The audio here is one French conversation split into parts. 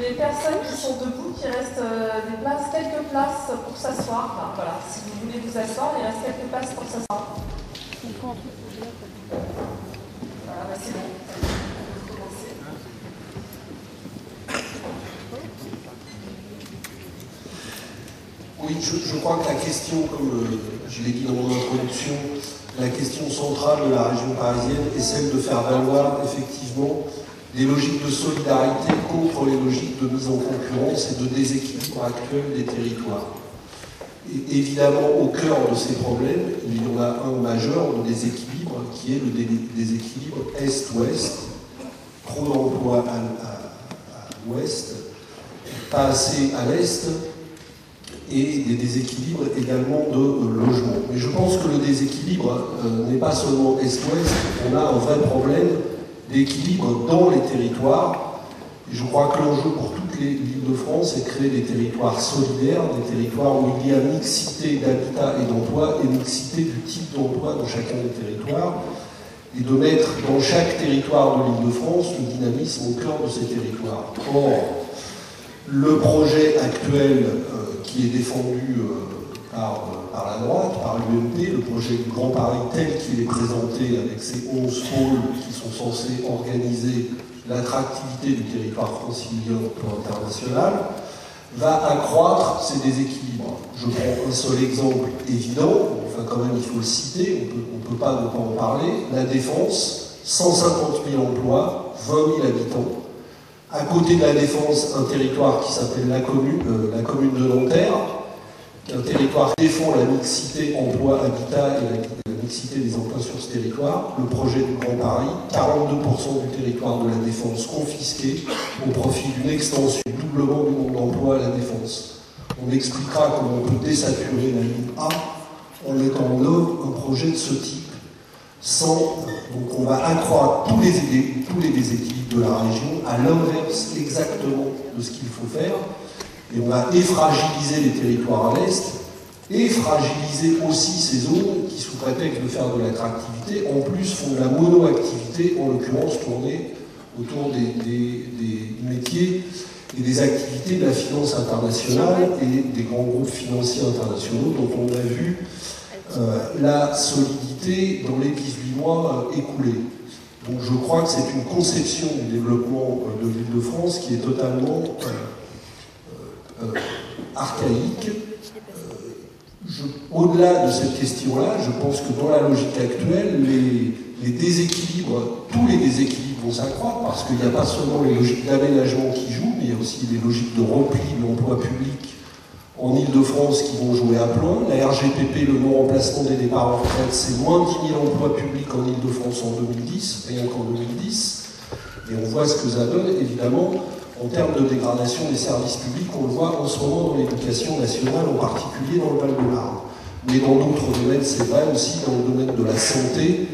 les personnes qui sont debout, qui restent euh, des places, quelques places pour s'asseoir. voilà, si vous voulez vous asseoir, il reste quelques places pour s'asseoir. Voilà, bah, c'est bon. Oui, je, crois que la question, comme euh, je l'ai dit dans mon introduction, la question centrale de la région parisienne est celle de faire valoir effectivement les logiques de solidarité contre les logiques de mise en concurrence et de déséquilibre actuel des territoires. Et évidemment, au cœur de ces problèmes, il y en a un majeur de déséquilibre qui est le déséquilibre Est-Ouest. Trop d'emplois à, l'Ouest, pas assez à l'Est, et des déséquilibres également de logement. Mais je pense que le déséquilibre euh, n'est pas seulement Est-Ouest, on a un vrai problème d'équilibre dans les territoires. Je crois que l'enjeu pour toute l'île de France est de créer des territoires solidaires, des territoires où il y a mixité d'habitat et d'emploi et mixité du type d'emploi dans chacun des territoires, et de mettre dans chaque territoire de l'île de France le dynamisme au cœur de ces territoires. Or, le projet actuel euh, qui est défendu euh, par, euh, par, la droite, par l'UMP, le projet du Grand Paris tel qu'il est présenté avec ses 11 pôles qui sont censés organiser l'attractivité du territoire francilien au plan international, va accroître ces déséquilibres. Je prends un seul exemple évident, enfin quand même il faut le citer, on ne peut pas ne pas en parler, la défense, 150 000 emplois, 20 000 habitants, à côté de la Défense, un territoire qui s'appelle la commune, euh, la commune de Nanterre, un territoire qui défend la mixité emploi-habitat et la, mixité des emplois sur ce territoire. Le projet du Grand Paris, 42% du territoire de la Défense confisqué au profit d'une extension, doublement du nombre d'emplois à la Défense. On expliquera comment on peut désaturer la ligne A en mettant en œuvre un projet de ce type. Donc on va accroître tous les déséquilibres de la région à l'inverse exactement de ce qu'il faut faire. Et on va effragiliser les territoires à l'est et fragiliser aussi ces zones qui, sous prétexte de faire de l'attractivité, en plus font de la monoactivité, en l'occurrence tournée autour des, métiers et des activités de la finance internationale et des grands groupes financiers internationaux dont on a vu euh, la solidité dans les 18 mois euh, écoulés. Donc je crois que c'est une conception du développement euh, de l'île de France qui est totalement archaïque. Au-delà de cette question-là, je pense que dans la logique actuelle, les, déséquilibres, tous les déséquilibres vont s'accroître parce qu'il n'y a pas seulement les logiques d'aménagement qui jouent, mais il y a aussi les logiques de repli de l'emploi en Ile-de-France qui vont jouer à plein. La RGPP, le non-remplacement des départs en retraite, c'est moins de 10 000 emplois publics en Ile-de-France en 2010, rien qu'en 2010. Et on voit ce que ça donne, évidemment, en termes de dégradation des services publics. On le voit en ce moment dans l'éducation nationale, en particulier dans le Val-de-Marne. Mais dans d'autres domaines, c'est vrai aussi dans le domaine de la santé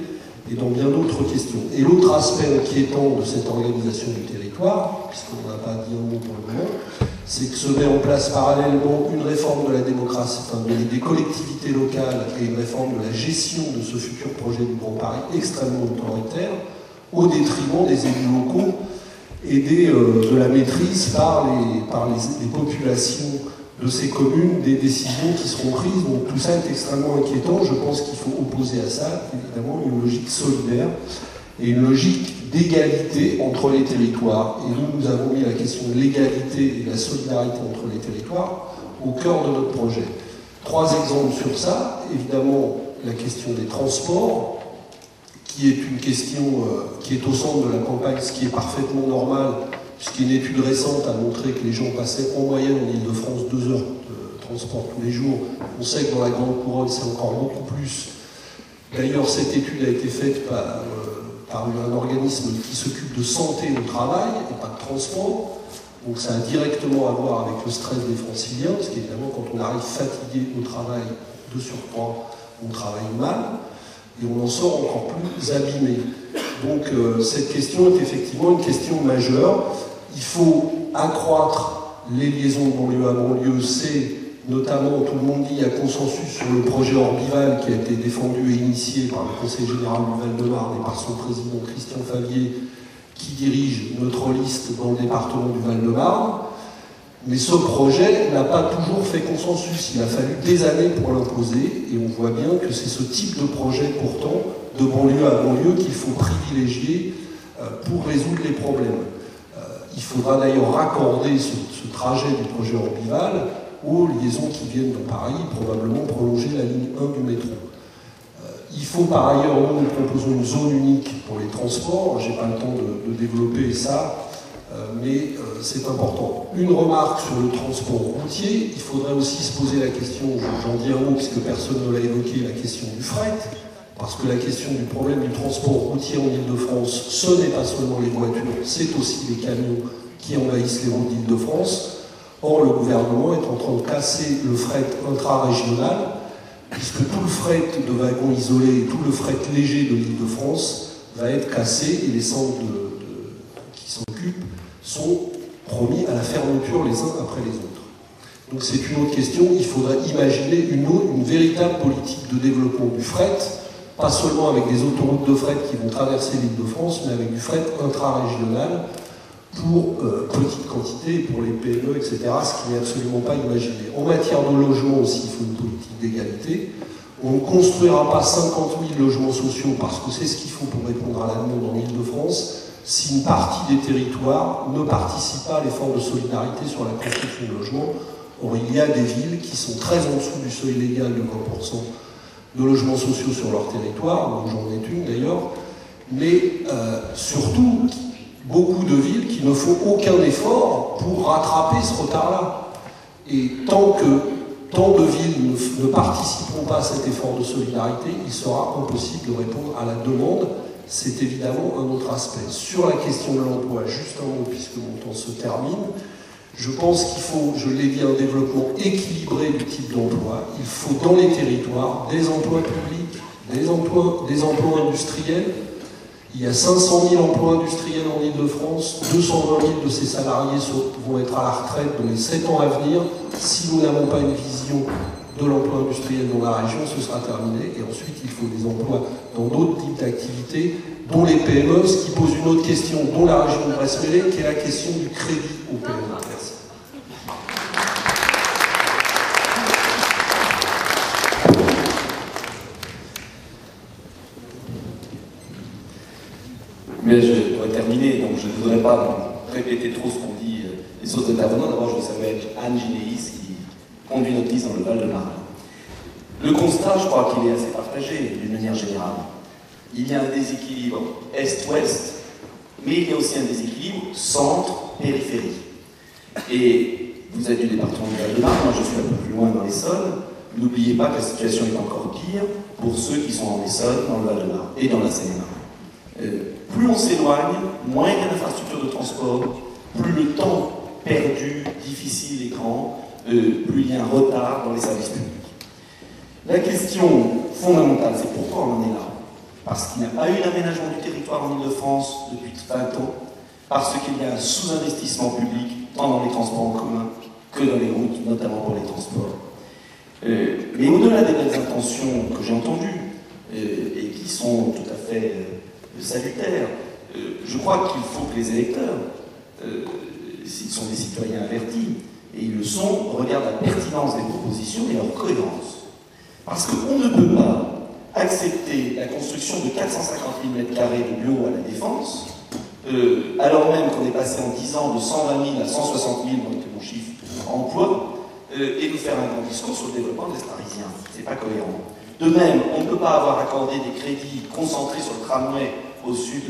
et dans bien d'autres questions. Et l'autre aspect inquiétant de cette organisation du territoire, puisqu'on n'a pas dit un mot pour le moment, c'est que se met en place parallèlement une réforme de la démocratie, enfin des collectivités locales et une réforme de la gestion de ce futur projet du Grand Paris extrêmement autoritaire, au détriment des élus locaux et euh, de la maîtrise par, les, par les, populations de ces communes des décisions qui seront prises. Donc tout ça est extrêmement inquiétant. Je pense qu'il faut opposer à ça, évidemment, une logique solidaire et une logique d'égalité entre les territoires. Et nous, nous avons mis la question de l'égalité et de la solidarité entre les territoires au cœur de notre projet. Trois exemples sur ça. Évidemment, la question des transports, qui est une question euh, qui est au centre de la campagne, ce qui est parfaitement normal, puisqu'une étude récente a montré que les gens passaient en moyenne en Ile-de-France deux heures de transport tous les jours. On sait que dans la Grande Couronne, c'est encore beaucoup plus. D'ailleurs, cette étude a été faite par, euh, un organisme qui s'occupe de santé au travail et pas de transport. Donc ça a directement à voir avec le stress des franciliens, parce qu'évidemment quand on arrive fatigué au travail, de surcroît, on travaille mal, et on en sort encore plus abîmé. Donc euh, cette question est effectivement une question majeure. Il faut accroître les liaisons banlieue à banlieue, c'est notamment, tout le monde dit, il y a consensus sur le projet Orbival qui a été défendu et initié par le Conseil général du Val-de-Marne et par son président Christian Favier, qui dirige notre liste dans le département du Val-de-Marne. Mais ce projet n'a pas toujours fait consensus. Il a fallu des années pour l'imposer et on voit bien que c'est ce type de projet pourtant, de banlieue à banlieue, qu'il faut privilégier euh, pour résoudre les problèmes. Euh, il faudra d'ailleurs raccorder ce, trajet du projet Orbival aux liaisons qui viennent de Paris, probablement prolonger la ligne 1 du métro. Euh, il faut par ailleurs, nous, nous proposons une zone unique pour les transports. Je n'ai pas le temps de, développer ça mais euh, c'est important. Une remarque sur le transport routier, il faudrait aussi se poser la question, j'en dis un mot puisque personne ne l'a évoqué, la question du fret, parce que la question du problème du transport routier en Ile-de-France, ce n'est pas seulement les voitures, c'est aussi les camions qui envahissent les routes d'Île-de-France. Or, le gouvernement est en train de casser le fret intra-régional, puisque tout le fret de wagons isolés et tout le fret léger de l'Île-de-France va être cassé et les centres qui s'occupent sont promis à la fermeture les uns après les autres. Donc c'est une autre question. Il faudrait imaginer une, une véritable politique de développement du fret, pas seulement avec des autoroutes de fret qui vont traverser l'île de France, mais avec du fret intra-régional pour euh, petite quantité, pour les PME, etc., ce qui n'est absolument pas imaginé. En matière de logement aussi, il faut une politique d'égalité. On ne construira pas 50 000 logements sociaux parce que c'est ce qu'il faut pour répondre à la demande en Ile-de-France si une partie des territoires ne participe pas à l'effort de solidarité sur la construction de logements. Or, il y a des villes qui sont très en dessous du seuil légal de 20% de logements sociaux sur leur territoire, donc j'en ai une d'ailleurs, mais euh, surtout beaucoup de villes qui ne font aucun effort pour rattraper ce retard-là. Et tant que tant de villes ne, ne participeront pas à cet effort de solidarité, il sera impossible de répondre à la demande c'est évidemment un autre aspect. Sur la question de l'emploi, juste un mot puisque mon temps se termine, je pense qu'il faut, je l'ai dit, un développement équilibré du type d'emploi. Il faut dans les territoires des emplois publics, des emplois, industriels. Il y a 500 000 emplois industriels en Ile-de-France, 220 000 de ces salariés vont être à la retraite dans les 7 ans à venir. Si nous n'avons pas une vision de l'emploi industriel dans la région, ce sera terminé. Et ensuite, il faut des emplois dans d'autres types d'activités, dont les PME, ce qui pose une autre question, dont la région de brest qui est la question du crédit aux PME. Merci. Mais je dois terminer, donc je ne voudrais pas répéter trop ce qu'ont dit euh, les autres intervenants. D'abord, je salue Anne Ginéis, conduit notre liste dans le Val-de-Marne. Le constat, je crois qu'il est assez partagé d'une manière générale. Il y a un déséquilibre est-ouest, mais il y a aussi un déséquilibre centre-périphérie. Et vous êtes du département du Val-de-Marne, moi je suis un peu plus loin dans l'Essonne. N'oubliez pas que la situation est encore pire pour ceux qui sont en Essonne, dans le Val-de-Marne et dans la Seine-et-Marne. Euh, plus on s'éloigne, moins il y a d'infrastructures de transport, plus le temps perdu, difficile et grand, plus il y a un retard dans les services publics. La question fondamentale, c'est pourquoi on en est là? Parce qu'il n'y a pas eu d'aménagement du territoire en Ile-de-France depuis 20 ans, parce qu'il y a un sous-investissement public, tant dans les transports en commun que dans les routes, notamment pour les transports. Euh, mais au-delà des belles intentions que j'ai entendues, euh, et qui sont tout à fait euh, salutaires, je crois qu'il faut que les électeurs, s'ils sont des citoyens avertis, et ils le sont, regardent la pertinence des propositions et leur cohérence. Parce qu'on ne peut pas accepter la construction de 450 000 m2 de bureaux à la défense, euh, alors même qu'on est passé en 10 ans de 120 000 à 160 000, donc mon chiffre, emploi, euh, et nous faire un grand discours sur le développement de l'Est parisien. C'est pas cohérent. De même, on ne peut pas avoir accordé des crédits concentrés sur le tramway au sud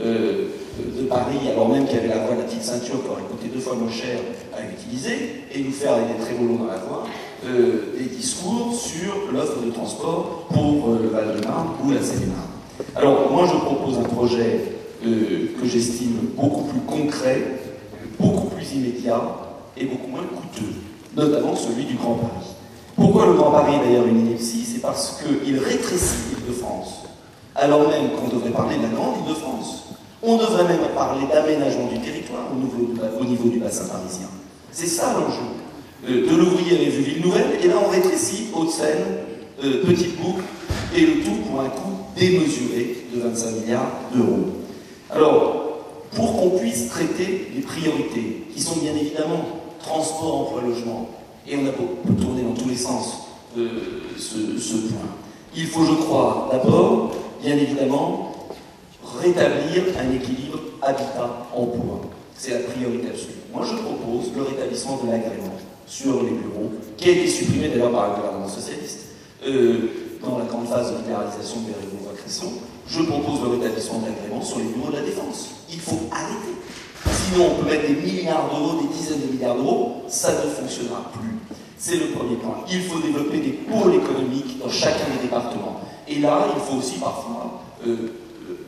euh, de Paris, alors même qu'il y avait la voie de la petite ceinture qui aurait coûté deux fois moins cher à utiliser, et nous faire avec des très beaux dans la voie, euh, des discours sur l'offre de transport pour euh, le Val-de-Marne ou la Seine-et-Marne. Alors, moi, je propose un projet que j'estime beaucoup plus concret, beaucoup plus immédiat et beaucoup moins coûteux, notamment celui du Grand Paris. Pourquoi le Grand Paris est d'ailleurs une ineptie? C'est parce qu'il rétrécit l'île de France, alors même qu'on devrait parler de la grande île de France. On devrait même parler d'aménagement du territoire au niveau, au niveau du bassin parisien. C'est ça l'enjeu. Euh, de l'ouvrier avait vu Ville Nouvelle, et là on rétrécit Haute-Seine, euh, Petite Boucle, et le tout pour un coût démesuré de 25 milliards d'euros. Alors, pour qu'on puisse traiter les priorités, qui sont bien évidemment transport, emploi, logement. Et on a beau tourner dans tous les sens euh, ce point. Il faut, je crois, d'abord, bien évidemment, rétablir un équilibre habitat-emploi. C'est la priorité absolue. Moi, je propose le rétablissement de l'agrément sur les bureaux, qui a été supprimé d'ailleurs par le gouvernement socialiste. Euh, dans la grande phase de libéralisation de Bérégovois Cresson, je propose le rétablissement de l'agrément sur les bureaux de la défense. Il faut arrêter. Sinon, on peut mettre des milliards d'euros, des dizaines de milliards d'euros, ça ne fonctionnera plus. C'est le premier point. Il faut développer des pôles économiques dans chacun des départements. Et là, il faut aussi parfois euh,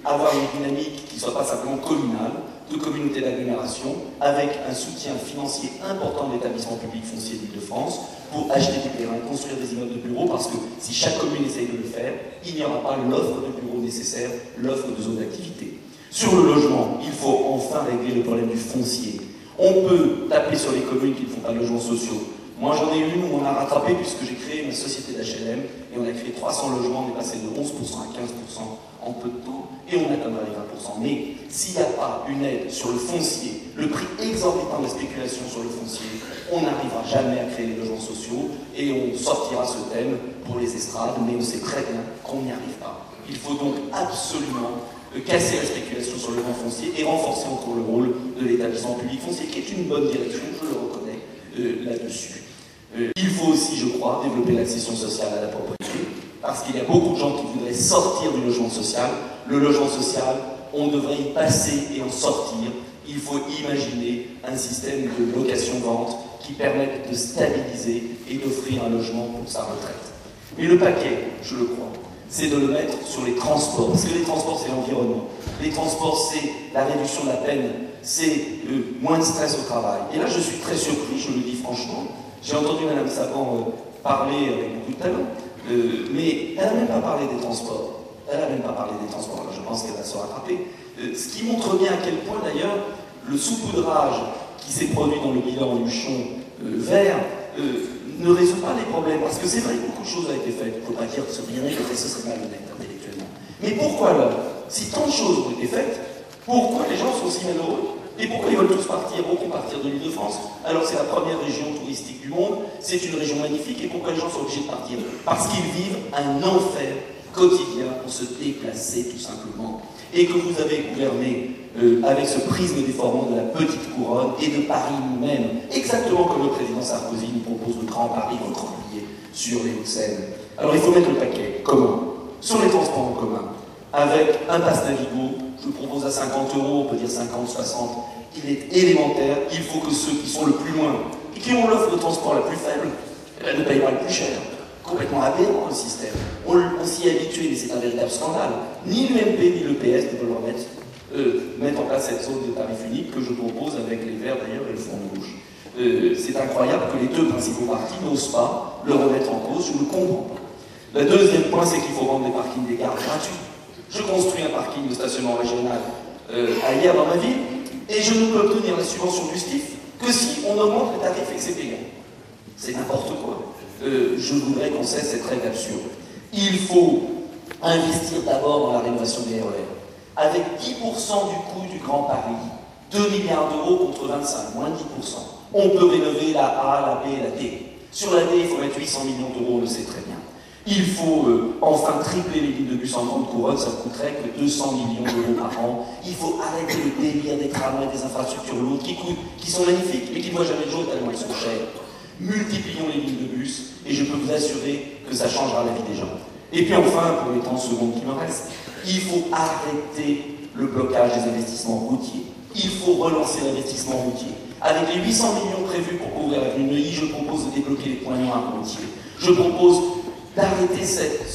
avoir une dynamique qui ne soit pas simplement communale, de communautés d'agglomération, avec un soutien financier important de l'établissement public foncier d'Île-de-France pour acheter des terrains, construire des immeubles de bureaux, parce que si chaque commune essaye de le faire, il n'y aura pas l'offre de bureaux nécessaire, l'offre de zones d'activité. Sur le logement, il faut enfin régler le problème du foncier. On peut taper sur les communes qui ne font pas de logements sociaux, moi, j'en ai une où on a rattrapé puisque j'ai créé une société d'HLM et on a créé 300 logements, on est passé de 11% à 15% en peu de temps et on atteindra les 20%. Mais s'il n'y a pas une aide sur le foncier, le prix exorbitant de la spéculation sur le foncier, on n'arrivera jamais à créer les logements sociaux et on sortira ce thème pour les estrades, mais on sait très bien qu'on n'y arrive pas. Il faut donc absolument euh, casser la spéculation sur le logement foncier et renforcer encore le rôle de l'établissement public foncier, qui est une bonne direction, je le reconnais euh, là-dessus. Euh, il faut aussi, je crois, développer l'accession sociale à la propriété, parce qu'il y a beaucoup de gens qui voudraient sortir du logement social. Le logement social, on devrait y passer et en sortir. Il faut imaginer un système de location-vente qui permette de stabiliser et d'offrir un logement pour sa retraite. Mais le paquet, je le crois, c'est de le mettre sur les transports. Parce que les transports, c'est l'environnement. Les transports, c'est la réduction de la peine, c'est euh, moins de stress au travail. Et là, je suis très surpris, je le dis franchement, j'ai entendu Mme Saban euh, parler avec beaucoup de talent, euh, mais elle n'a même pas parlé des transports. Elle n'a même pas parlé des transports. je pense qu'elle va se rattraper. Euh, ce qui montre bien à quel point, d'ailleurs, le saupoudrage qui s'est produit dans le bilan Luchon vert ne résout pas les problèmes. Parce que c'est vrai que beaucoup de choses ont été faites. Il ne faut pas dire que ce rien n'est fait, ce serait intellectuellement. Mais pourquoi alors Si tant de choses ont été faites, pourquoi les gens sont si malheureux? Et pourquoi ils veulent tous partir? Beaucoup partir de l'île de France. Alors c'est la première région touristique du monde, c'est une région magnifique. Et pourquoi les gens sont obligés de partir? Parce qu'ils vivent un enfer quotidien pour se déplacer tout simplement. Et que vous avez gouverné euh, avec ce prisme déformant de la petite couronne et de Paris nous-mêmes, exactement comme le président Sarkozy nous propose le grand Paris recroquevillé sur les Hauts-de-Seine. Alors il faut mettre le paquet commun sur les transports en commun, avec un passe Navigo je propose à 50 euros, on peut dire 50, 60, il est élémentaire, il faut que ceux qui sont le plus loin et qui ont l'offre de transport la plus faible, eh ben, ne payent pas le plus cher. Complètement aberrant le système. On, s'y est habitué, mais c'est un véritable scandale. Ni l'UMP ni le PS ne veulent remettre, euh, mettre en place cette zone de tarif unique que je propose avec les verts d'ailleurs et le fond rouge. Euh, c'est incroyable que les deux principaux partis n'osent pas le remettre en cause, je ne comprends pas. Le deuxième point, c'est qu'il faut rendre les parkings des gares gratuits. Je construis un parking de stationnement régional euh, ailleurs dans ma ville et je ne peux obtenir la subvention du STIF que si on augmente les tarifs que c'est n'importe quoi. Euh, je voudrais qu'on cesse cette règle absurde. Il faut investir d'abord dans la rénovation des RER. Avec 10% du coût du Grand Paris, 2 milliards d'euros contre 25, moins de 10%, on peut rénover la A, la B et la D. Sur la D, il faut mettre 800 millions d'euros, on le sait très bien. Il faut euh, enfin tripler les lignes de bus en grande couronne, ça coûterait que 200 millions d'euros par an. Il faut arrêter le délire des tramways, des infrastructures lourdes qui coûtent, qui sont magnifiques, mais qui ne voient jamais le jour tellement elles sont chères. Multiplions les lignes de bus et je peux vous assurer que ça changera la vie des gens. Et puis enfin, pour les 30 secondes qui me restent, il faut arrêter le blocage des investissements routiers. Il faut relancer l'investissement routier. Avec les 800 millions prévus pour couvrir l'avenue Neuilly, je propose de débloquer les points noirs routiers. Je propose d'arrêter cette,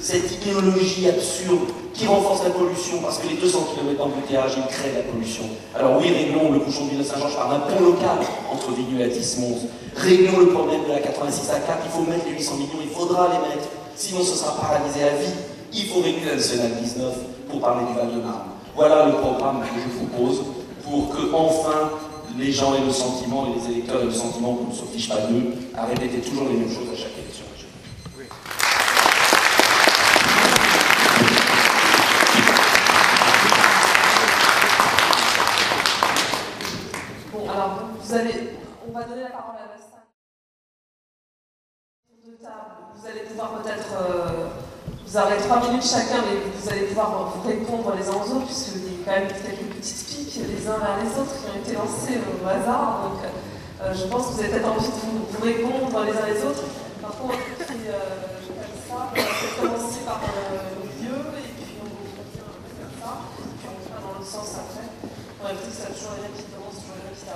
cette idéologie absurde qui renforce la pollution, parce que les 200 km d'embouteillage, ils créent la pollution. Alors oui, réglons le bouchon de Saint-Georges par un pont local entre Vigneux et Tismons. Réglons le problème de la 86 à 4, il faut mettre les 800 millions, il faudra les mettre, sinon ce sera paralysé à vie. Il faut régler la nationale 19 pour parler du Val-de-Marne. Voilà le programme que je vous propose pour que enfin les gens aient le sentiment et les électeurs aient le sentiment qu'on ne se fiche pas d'eux à répéter toujours les mêmes choses à chaque alors vous allez, on va donner la parole à table, vous allez pouvoir peut-être, euh, vous aurez trois minutes chacun, mais vous allez pouvoir vous répondre les uns aux autres, puisqu'il y a quand même quelques petites piques les uns vers les autres qui ont été lancées au hasard. Euh, je pense que vous avez peut-être envie de vous, vous, répondre les uns les autres. Par contre, euh, je ça, on va commencer par euh, le vieux, et puis on va faire ça, puis on va dans l'autre sens après. On va que ça toujours rien Vous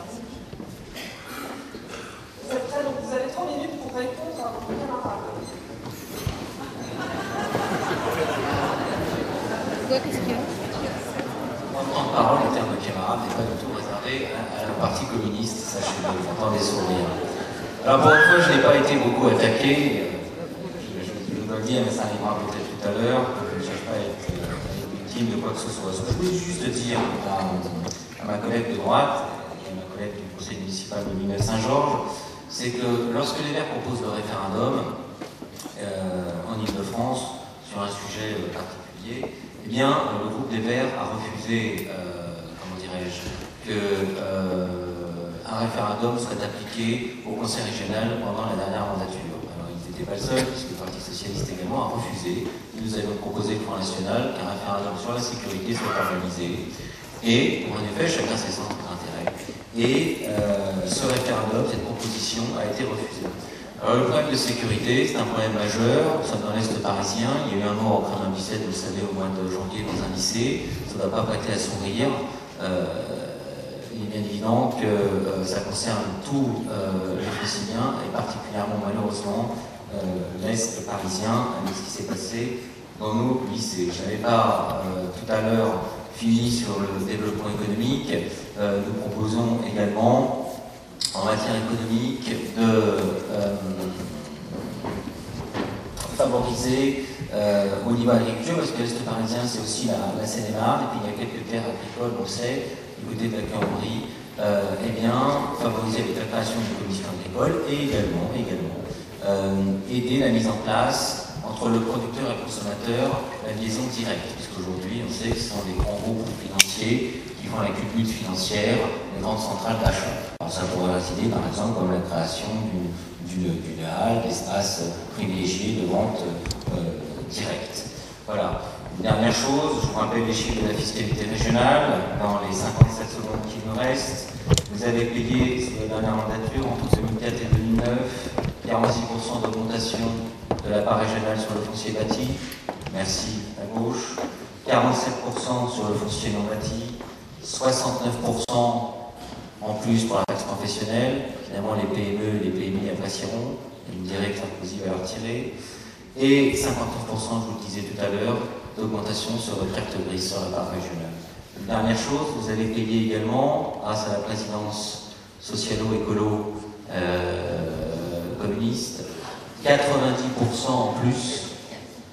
donc vous avez trois minutes pour répondre à vos camarades. Moi, prendre parole en termes de camarade n'est pas du tout réservé à, la partie communiste, sachez-le, j'entends des sourires. Alors pour une je n'ai pas été beaucoup attaqué, je, je, dois le dire, mais ça arrivera peut-être tout à l'heure, je ne cherche pas à être, victime de quoi que ce soit. Je voulais juste dire à ma collègue de droite, et à ma collègue du conseil municipal de Mimel-Saint-Georges, c'est que lorsque les Verts proposent le référendum euh, en Ile-de-France sur un sujet euh, particulier, eh bien, le groupe des Verts a refusé, euh, comment dirais-je, qu'un référendum soit appliqué au Conseil régional pendant la dernière mandature. Alors, ils n'étaient pas seuls, puisque le Parti Socialiste également a refusé. Nous avions proposé le Front National qu'un référendum sur la sécurité soit organisé. Et, en effet, chacun ses centres. Et euh, ce référendum, cette proposition, a été refusée. Alors, le problème de sécurité, c'est un problème majeur. Nous sommes dans l'Est parisien. Il y a eu un mort au 97, vous le savez, au mois de janvier dans un lycée. Ça ne doit pas prêter à sourire. Euh, il est bien évident que euh, ça concerne tous les Franciliens et particulièrement, malheureusement, l'Est parisien, avec ce qui s'est passé dans nos lycées. Je n'avais pas tout à l'heure fini sur le développement économique. Euh, nous proposons également, en matière économique, de euh, favoriser euh, au niveau agriculture, parce que l'Est parisien, c'est aussi la, la Seine-et-Marne, et puis il y a quelques terres agricoles, on sait, du côté de la Cambrie, eh bien, favoriser la création d'une commission agricole, et également, également aider la mise en place entre le producteur et le consommateur la liaison directe, puisqu'aujourd'hui on sait que ce sont les grands groupes financiers qui font la culbute financière des grandes centrales d'achat. Alors ça pourrait résider par exemple comme la création d'une halle, d'espace privilégié de vente euh, directe. Voilà. Une dernière chose, je vous rappelle les chiffres de la fiscalité régionale. Dans les 57 secondes qui nous restent, vous avez payé sur la dernière mandature entre 2004 et 2009 46% d'augmentation de la part régionale sur le foncier bâti, merci à gauche, 47% sur le foncier non bâti, 69% en plus pour la taxe professionnelle, finalement les PME et les PMI apprécieront, une directe Sarkozy va leur tirer, et 59%, je vous le disais tout à l'heure, d'augmentation sur le traite grise sur la part régionale. Une dernière chose, vous avez payé également, grâce à la présidence socialo-écolo euh, communiste, 90% en plus,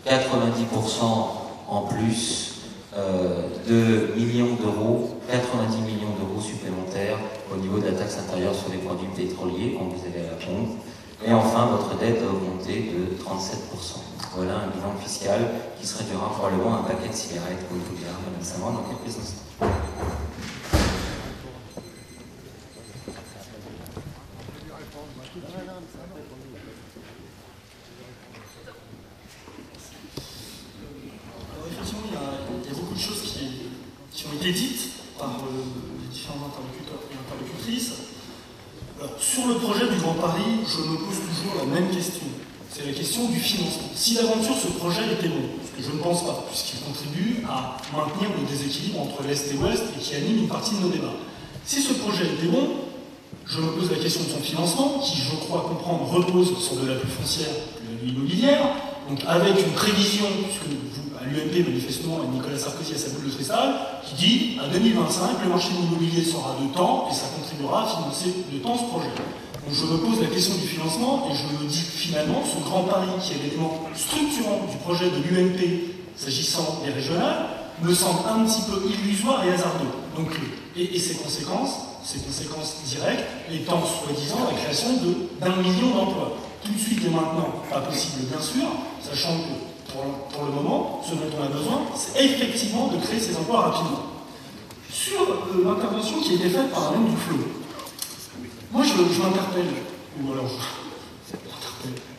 90% en plus euh, de millions d'euros, 90 millions d'euros supplémentaires au niveau de la taxe intérieure sur les produits pétroliers quand vous avez à la pompe. Et enfin, votre dette a augmenté de 37%. Voilà un bilan fiscal qui se réduira probablement à un paquet de cigarettes, comme vous Samand dans quelques instants. dites par euh, les différents interlocuteurs et interlocutrices. sur le projet du Grand Paris, je me pose toujours la même question. C'est la question du financement. Si d'aventure ce projet était bon, ce que je ne pense pas, puisqu'il contribue à maintenir le déséquilibre entre l'Est et l'Ouest et qui anime une partie de nos débats. Si ce projet était bon, je me pose la question de son financement, qui, je crois comprendre, repose sur de la plus foncière que l'immobilière, donc avec une prévision, puisque vous à l'UMP manifestement Nicolas Sarkozy à sa boule de cristal, qui dit à 2025, le marché de l'immobilier sera de temps et ça contribuera à financer de temps ce projet. Donc je me pose la question du financement et je me dis finalement, ce grand pari qui est l'élément structurant du projet de l'UMP s'agissant des régionales, me semble un petit peu illusoire et hasardeux. Donc, et, ses conséquences, ses conséquences directes, étant soi-disant la création d'un million d'emplois. Tout de suite et maintenant, pas possible bien sûr, sachant que pour, le moment, ce dont on a besoin, c'est effectivement de créer ces emplois rapidement. Sur euh, l'intervention qui a été faite par Alain Duflo, je, m'interpelle, ou alors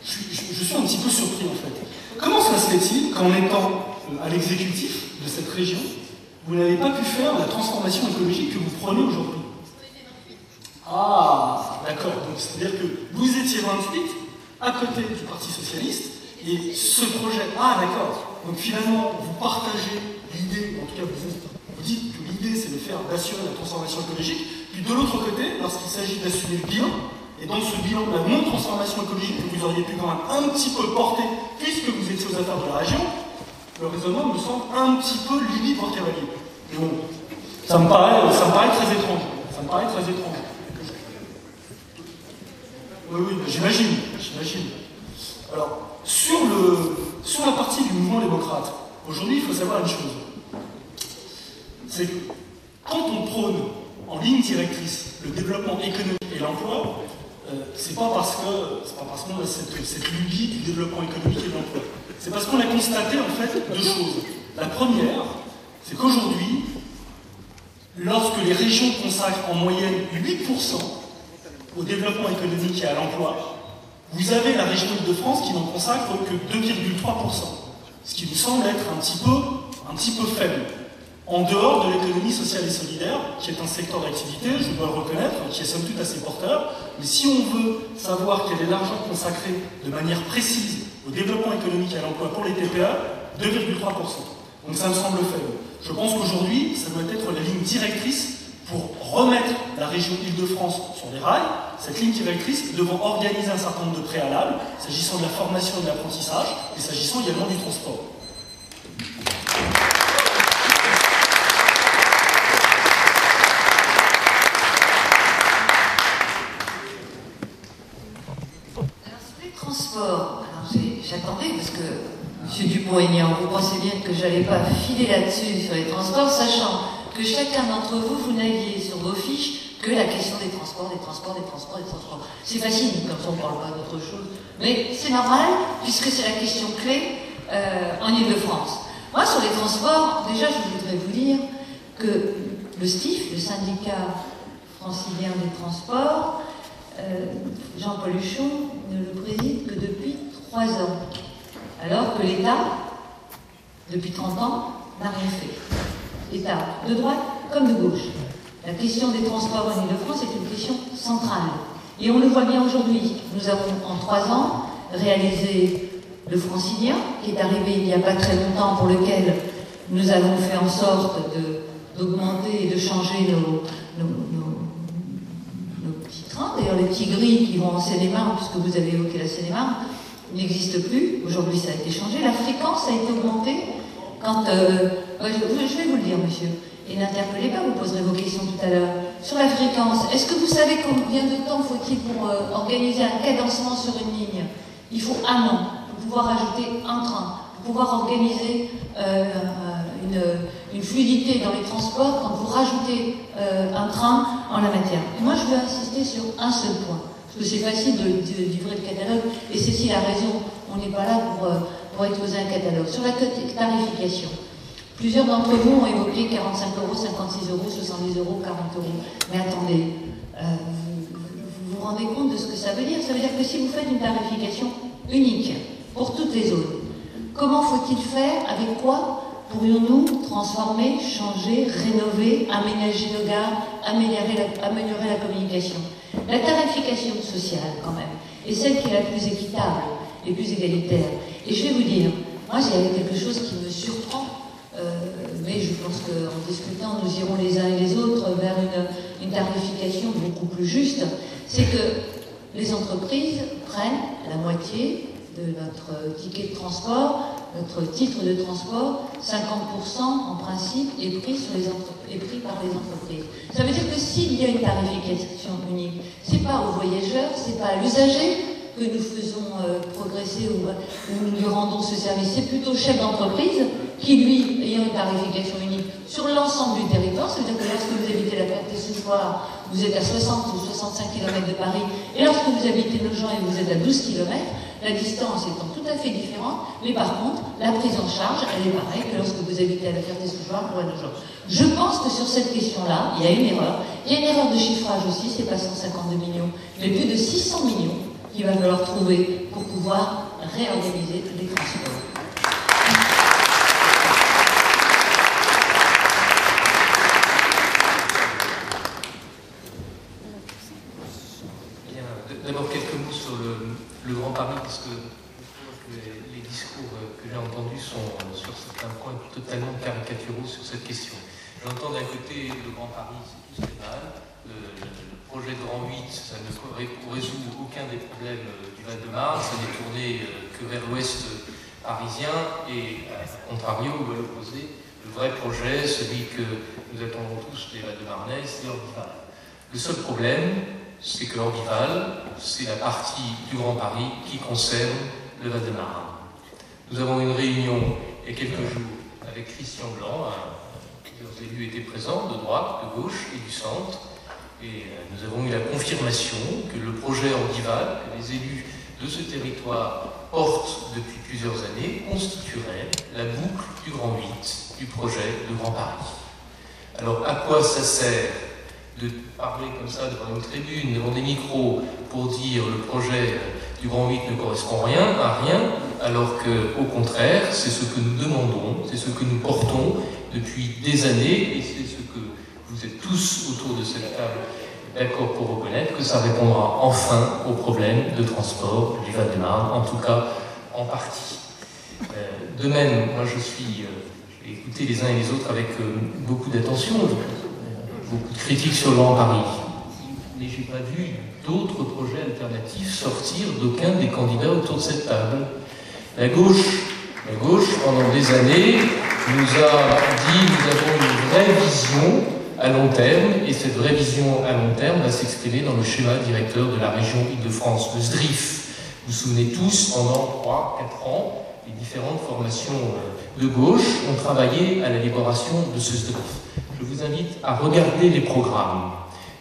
je, je, suis un petit peu surpris en fait. Comment se fait-il qu'en étant à l'exécutif de cette région, vous n'avez pas pu faire la transformation écologique que vous prenez aujourd'hui Ah, d'accord. Donc c'est-à-dire que vous étiez 28 à côté du Parti Socialiste, et ce projet. Ah, d'accord. Donc finalement, vous partagez l'idée, en tout cas vous, vous dites que l'idée c'est de faire, d'assurer la transformation écologique, puis de l'autre côté, lorsqu'il s'agit d'assumer le bilan, et dans ce bilan, la non-transformation écologique que vous auriez pu quand même un petit peu porter, puisque vous étiez aux affaires de la région, le raisonnement me semble un petit peu pour cavalier. bon, ça me, paraît, très étrange. Ça me paraît très étrange. Oui, oui, j'imagine, j'imagine. Alors, sur, le, sur la partie du mouvement démocrate, aujourd'hui, il faut savoir une chose. C'est que quand on prône en ligne directrice le développement économique et l'emploi, euh, c'est pas parce que c'est pas parce qu'on a cette, cette lubie du développement économique et de l'emploi. C'est parce qu'on a constaté en fait deux choses. La première, c'est qu'aujourd'hui, lorsque les régions consacrent en moyenne 8% au développement économique et à l'emploi, vous avez la région de France qui n'en consacre que 2,3%, ce qui nous semble être un petit peu, un petit peu faible. En dehors de l'économie sociale et solidaire, qui est un secteur d'activité, je dois le reconnaître, qui est somme toute assez porteur, mais si on veut savoir quel est l'argent consacré de manière précise au développement économique et à l'emploi pour les TPE, 2,3%. Donc ça me semble faible. Je pense qu'aujourd'hui, ça doit être la ligne directrice pour remettre la région Île-de-France sur les rails, cette ligne directrice devant organiser un certain nombre de préalables, s'agissant de la formation et de l'apprentissage, et s'agissant également du transport. J'attendais parce que M. Dupont-Aignan, vous pensez bien que je n'allais pas filer là-dessus sur les transports, sachant que chacun d'entre vous, vous n'aviez sur vos fiches que la question des transports, des transports, des transports, des transports. C'est facile, comme ça on ne parle pas d'autre chose. Mais c'est normal, puisque c'est la question clé euh, en Ile-de-France. Moi, sur les transports, déjà, je voudrais vous dire que le STIF, le syndicat francilien des transports, Jean-Paul Huchon ne le préside que depuis trois ans, alors que l'État, depuis 30 ans, n'a rien fait. État de droite comme de gauche. La question des transports en Ile-de-France est une question centrale. Et on le voit bien aujourd'hui. Nous avons en trois ans réalisé le francilien, qui est arrivé il n'y a pas très longtemps, pour lequel nous avons fait en sorte d'augmenter et de changer nos, D'ailleurs, les petits gris qui vont en Seine-et-Marne, puisque vous avez évoqué la Seine-et-Marne, n'existe plus. Aujourd'hui, ça a été changé. La fréquence a été augmentée quand... Euh, je, vais vous le dire, monsieur. Et n'interpellez pas, vous poserez vos questions tout à l'heure. Sur la fréquence, est-ce que vous savez combien de temps faut-il pour euh, organiser un cadencement sur une ligne? Il faut un an pour pouvoir ajouter un train, pour pouvoir organiser euh, une, une, fluidité dans les transports quand vous rajoutez un train en la matière. Moi, je veux insister sur un seul point. Parce que c'est facile de, livrer le catalogue, et Cécile a raison, on n'est pas là pour, euh, pour exposer un catalogue. Sur la tarification, plusieurs d'entre vous ont évoqué 45 euros, 56 euros, 70 euros, 40 euros. Mais attendez, euh, vous, vous rendez compte de ce que ça veut dire? Ça veut dire que si vous faites une tarification unique pour toutes les zones, comment faut-il faire Avec quoi pourrions-nous transformer, changer, rénover, aménager nos gares, améliorer améliorer la communication? La tarification sociale, quand même, est celle qui est la plus équitable et plus égalitaire. Et je vais vous dire, moi, il y quelque chose qui me surprend, euh, mais je pense qu'en discutant, nous irons les uns et les autres vers une, une tarification beaucoup plus juste, c'est que les entreprises prennent la moitié de notre ticket de transport, notre titre de transport, 50% en principe est pris, par les entreprises. Ça veut dire que s'il y a une tarification unique, c'est pas aux voyageurs, c'est pas à l'usager que nous faisons euh, progresser ou, nous lui rendons ce service, c'est plutôt le chef d'entreprise qui, lui, ayant une tarification unique sur l'ensemble du territoire, ça veut dire que lorsque vous habitez la Ferté ce soir, vous êtes à 60 ou 65 km de Paris, et lorsque vous habitez Nogent et vous êtes à 12 km, la distance étant tout à fait différente, mais par contre, la prise en charge, elle est pareille que lorsque vous habitez à la Ferté-Souchoir ou à Nogent. Je pense que sur cette question-là, il y a une erreur. Il y a une erreur de chiffrage aussi, c'est pas 152 millions, mais plus de 600 millions qu'il va falloir trouver pour pouvoir réorganiser les transports. D'abord quelques mots sur le, Grand Paris, parce que les, discours que j'ai entendus sont sur certains points totalement caricaturaux sur cette question. J'entends d'un côté le Grand Paris, c'est tout ce mal. Le, projet de Grand 8, ça ne résout aucun des problèmes du Val-de-Marne, ça n'est tourné euh, que vers l'ouest parisien et à contrario, à l'opposé, le vrai projet, celui que nous attendons tous des Val-de-Marnais, c'est l'Orbival. Le seul problème, c'est que l'Orbival, c'est la partie du Grand Paris qui concerne le Val-de-Marne. Nous avons une réunion il y a quelques jours avec Christian Blanc, plusieurs élus étaient présents, de droite, de gauche et du centre, et euh, nous avons eu la confirmation que le projet Orbival, que les élus de ce territoire portent depuis plusieurs années, constituerait la boucle du Grand 8 du projet de Grand Paris. Alors à quoi ça sert de parler comme ça devant une tribune, devant des micros, pour dire le projet du Grand 8 ne correspond rien, à rien, alors que, au contraire, c'est ce que nous demandons, c'est ce que nous portons depuis des années, et c'est ce que vous êtes tous autour de cette table d'accord pour reconnaître que ça répondra enfin aux problèmes de transport du Val-de-Marne, en tout cas en partie. Euh, de même, moi je suis, euh, j'ai écouté les uns et les autres avec euh, beaucoup d'attention, beaucoup de critiques sur Grand Paris. Mais je n'ai pas vu d'autres projets alternatifs sortir d'aucun des candidats autour de cette table. La gauche, la gauche, pendant des années, nous a dit nous avons une vraie vision à long terme, et cette vraie vision à long terme va s'exprimer dans le schéma directeur de la région Île-de-France, le SDRIF. Vous vous souvenez tous, pendant 3-4 ans, les différentes formations de gauche ont travaillé à l'élaboration de ce SDRIF je vous invite à regarder les programmes,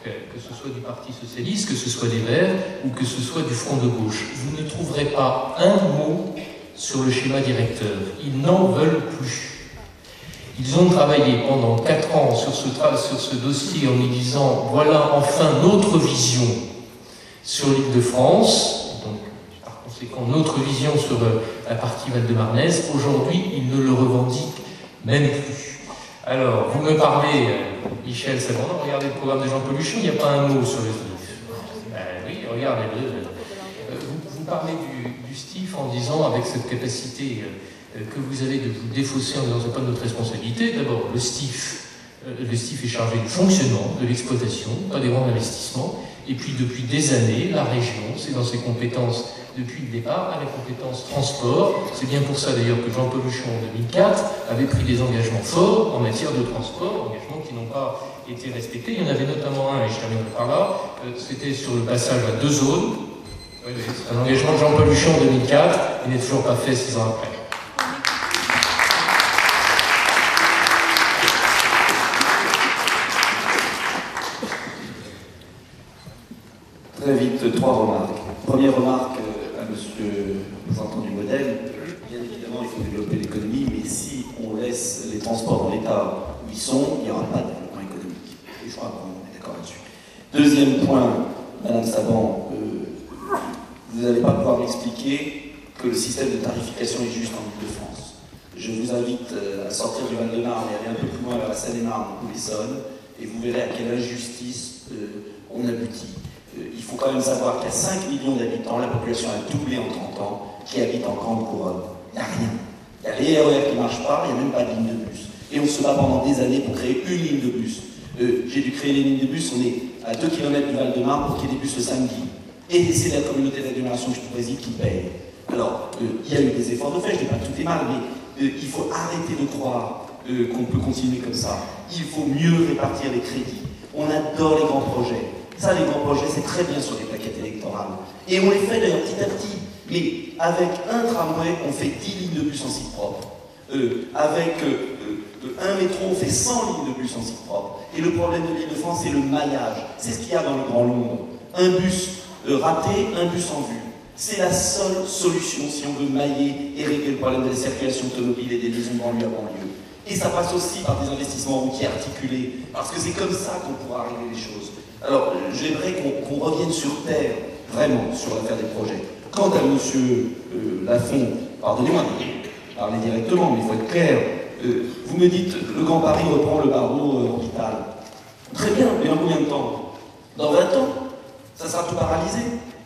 que ce soit du Parti Socialiste, que ce soit des Verts ou que ce soit du Front de Gauche. Vous ne trouverez pas un mot sur le schéma directeur. Ils n'en veulent plus. Ils ont travaillé pendant quatre ans sur ce, sur ce dossier en y disant voilà enfin notre vision sur l'île de France, donc par conséquent notre vision sur euh, la partie Val-de-Marnaise. Aujourd'hui, ils ne le revendiquent même plus. Alors, vous me parlez, euh, Michel Sabandon, regardez le programme de Jean Peluchon, il n'y a pas un mot sur le STIF. Ben oui, regardez-le. Euh, vous, parlez du, STIF en disant, avec cette capacité euh, que vous avez de vous défausser en disant pas de notre responsabilité. D'abord, le STIF, le STIF est chargé du fonctionnement, de l'exploitation, pas des grands investissements. Et puis, depuis des années, la région, c'est dans ses compétences depuis le départ à la compétence transport. C'est bien pour ça d'ailleurs que Jean-Paul Huchon en 2004 avait pris des engagements forts en matière de transport, engagements qui n'ont pas été respectés. Il y en avait notamment un, et je terminerai par là, euh, c'était sur le passage à deux zones. un engagement de Jean-Paul Huchon en 2004, il n'est toujours pas fait six ans après. Très vite, trois remarques. Première remarque, monsieur le représentant du modèle, bien évidemment, il faut développer l'économie, mais si on laisse les transports dans l'état où ils sont, il n'y aura pas de développement économique. Et je crois qu'on est d'accord là-dessus. Deuxième point, Madame Saban, euh, vous n'allez pas pouvoir m'expliquer que le système de tarification est juste en Ile-de-France. Je vous invite euh, à sortir du Val-de-Marne et aller un peu plus loin vers la Seine-et-Marne ou l'Essonne, et vous verrez à quelle injustice euh, on aboutit. Il faut quand même savoir a 5 millions d'habitants, la population a doublé en 30 ans, qui habitent en grande couronne. Il n'y a rien. Il y a les RER qui ne marchent pas, il n'y a même pas de ligne de bus. Et on se bat pendant des années pour créer une ligne de bus. Euh, j'ai dû créer les lignes de bus, on est à 2 km du Val-de-Marne pour qu'il y ait des bus le samedi. Et c'est la communauté d'agglomération que je préside qui paye. Alors, euh, il y a eu des efforts de fait, je ne dis pas tout est mal, mais il faut arrêter de croire qu'on peut continuer comme ça. Il faut mieux répartir les crédits. On adore les grands projets. Ça, les grands projets, c'est très bien sur les plaquettes électorales. Et on les fait d'ailleurs petit à petit. Mais avec un tramway, on fait 10 lignes de bus en site propre. Euh, avec euh, euh, un métro, on fait 100 lignes de bus en site propre. Et le problème de l'île de France, c'est le maillage. C'est ce qu'il y a dans le Grand Londres. Un bus raté, un bus en vue. C'est la seule solution si on veut mailler et régler le problème de la circulation automobile et des liaisons banlieue à banlieue. Et ça passe aussi par des investissements routiers articulés, parce que c'est comme ça qu'on pourra régler les choses. Alors, j'aimerais qu'on revienne sur terre, vraiment, sur l'affaire des projets. Quant à M. Euh, Lafont, pardonnez-moi de parler directement, mais il faut être clair. Euh, vous me dites, le Grand Paris reprend le barreau euh, orbital. Très bien, mais en combien de temps? Dans 20 ans Ça sera tout paralysé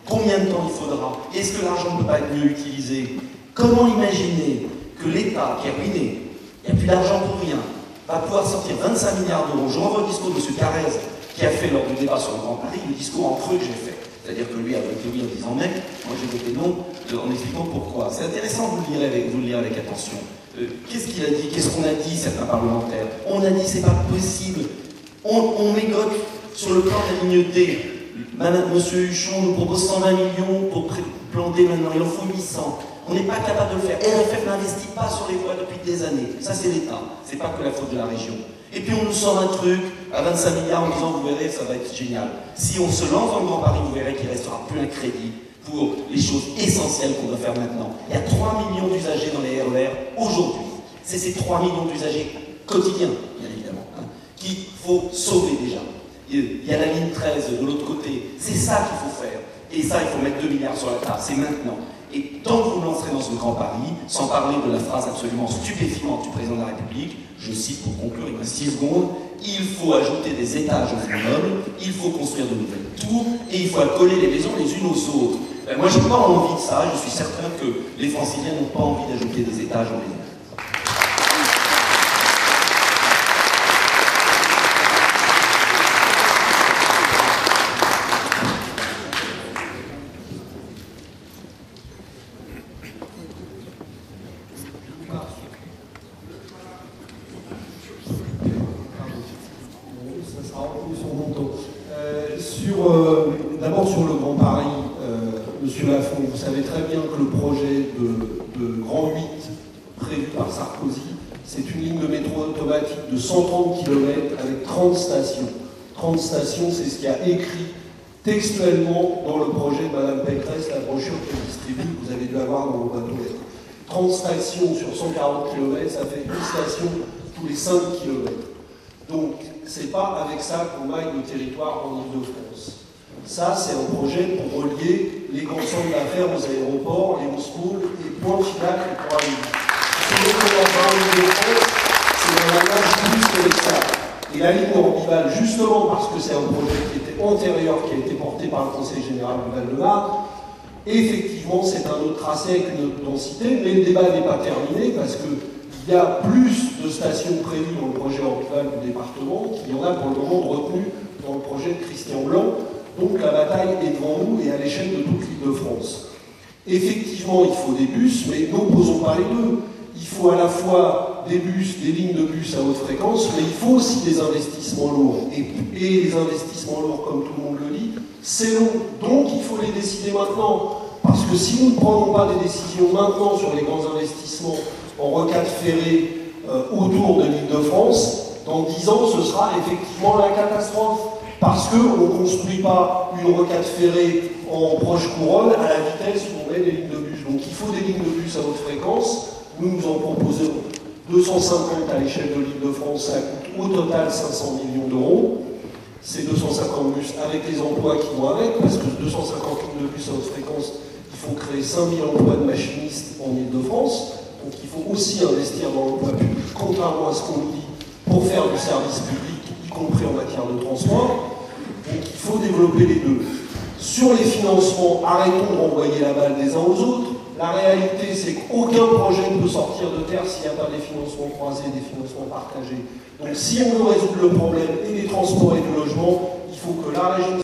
Combien de temps il faudra? Est-ce que l'argent ne peut pas être mieux utilisé? Comment imaginer que l'État qui est ruiné, il n'y a plus d'argent pour rien, va pouvoir sortir 25 milliards d'euros? Je renvoie le discours de M. Carrez qui a fait lors du débat sur le Grand Paris, le discours en creux que j'ai fait. C'est-à-dire que lui a voté oui en disant mais, moi j'ai voté non en expliquant pourquoi. C'est intéressant, vous le lirez avec, vous avec attention. Euh, qu'est-ce qu'il a dit? Qu'est-ce qu'on a dit, certains parlementaires? On a dit c'est pas possible. On, mégote sur le plan de la Madame, Monsieur Huchon nous propose 120 millions pour planter maintenant, il en faut 800. On n'est pas capable de le faire. RFF n'investit pas sur les voies depuis des années. Ça, c'est l'État. C'est pas que la faute de la région. Et puis on nous sort un truc à 25 milliards en disant vous verrez, ça va être génial. Si on se lance dans le Grand Paris, vous verrez qu'il restera plus un crédit pour les choses essentielles qu'on doit faire maintenant. Il y a 3 millions d'usagers dans les RER e aujourd'hui. C'est ces 3 millions d'usagers quotidiens, bien évidemment, hein, qu'il faut sauver déjà. Il y a la ligne 13 de l'autre côté. C'est ça qu'il faut faire. Et ça, il faut mettre 2 milliards sur la table. C'est maintenant. Et tant que vous lancerez dans ce grand Paris, sans parler de la phrase absolument stupéfiante du président de la République, je cite pour conclure, il me reste 6 secondes, il faut ajouter des étages aux immeubles, il faut construire de nouvelles tours, et il faut coller les maisons les unes aux autres. Ben, moi, je n'ai pas envie de ça, je suis certain que les franciliens n'ont pas envie d'ajouter des étages aux maisons. De 130 km avec 30 stations. 30 stations, c'est ce qui a écrit textuellement dans le projet de Mme Pécresse, la brochure qu'elle distribue, que vous avez dû avoir dans vos bateaux 30 stations sur 140 km, ça fait une station tous les 5 km. Donc, c'est pas avec ça qu'on maille le territoire en Ile-de-France. Ça, c'est un projet pour relier les grands centres d'affaires aux aéroports, les hauts et En france et la ligne Orbival, justement parce que c'est un projet qui était antérieur, qui a été porté par le Conseil général du Val-de-Marne, effectivement, c'est un autre tracé avec une autre densité, mais le débat n'est pas terminé parce qu'il y a plus de stations prévues dans le projet Orbival du département qu'il y en a pour le moment retenues dans le projet de Christian Blanc. Donc la bataille est devant nous et à l'échelle de toute l'île de France. Effectivement, il faut des bus, mais n'opposons pas les deux. Il faut à la fois des bus, des lignes de bus à haute fréquence, mais il faut aussi des investissements lourds. Et, les investissements lourds, comme tout le monde le dit, c'est long. Donc il faut les décider maintenant. Parce que si nous ne prenons pas des décisions maintenant sur les grands investissements en rocade ferrée euh, autour de l'île de France, dans 10 ans, ce sera effectivement la catastrophe. Parce qu'on ne construit pas une rocade ferrée en proche couronne à la vitesse où on met des lignes de bus. Donc il faut des lignes de bus à haute fréquence. Nous nous en proposons 250 à l'échelle de l'île de France, ça coûte au total 500 millions d'euros. Ces 250 bus avec les emplois qui vont avec, parce que 250 lignes de bus à haute fréquence, il faut créer 5000 emplois de machinistes en île de France. Donc il faut aussi investir dans l'emploi public, contrairement à ce qu'on nous dit, pour faire du service public, y compris en matière de transport. Donc il faut développer les deux. Sur les financements, arrêtons de renvoyer la balle des uns aux autres. La réalité, c'est qu'aucun projet ne peut sortir de terre s'il n'y a pas des financements croisés, des financements partagés. Donc si on veut résoudre le problème et des transports et du logement, il faut que la région